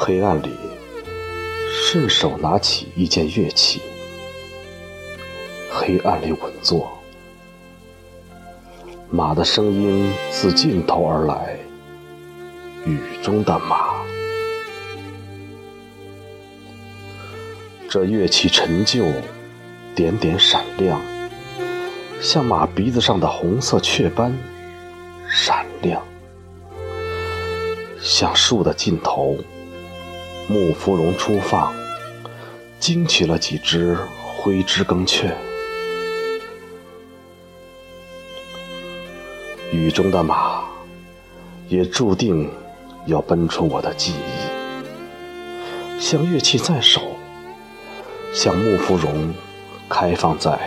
黑暗里，顺手拿起一件乐器，黑暗里稳坐。马的声音自尽头而来，雨中的马。这乐器陈旧，点点闪亮，像马鼻子上的红色雀斑，闪亮。像树的尽头，木芙蓉初放，惊起了几只灰枝更雀。雨中的马，也注定要奔出我的记忆。像乐器在手，像木芙蓉开放在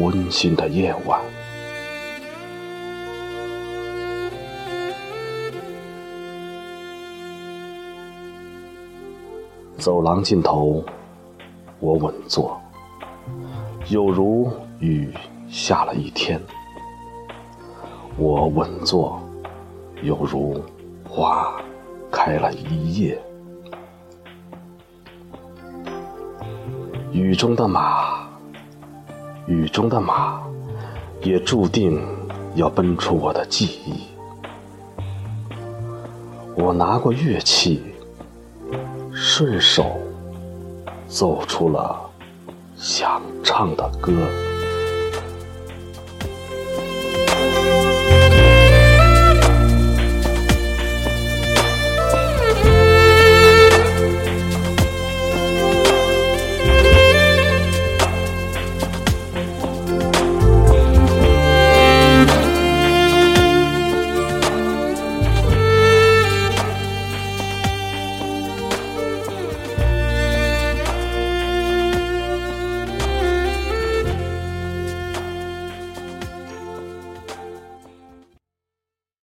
温馨的夜晚。走廊尽头，我稳坐，有如雨下了一天；我稳坐，有如花开了一夜。雨中的马，雨中的马，也注定要奔出我的记忆。我拿过乐器。顺手奏出了想唱的歌。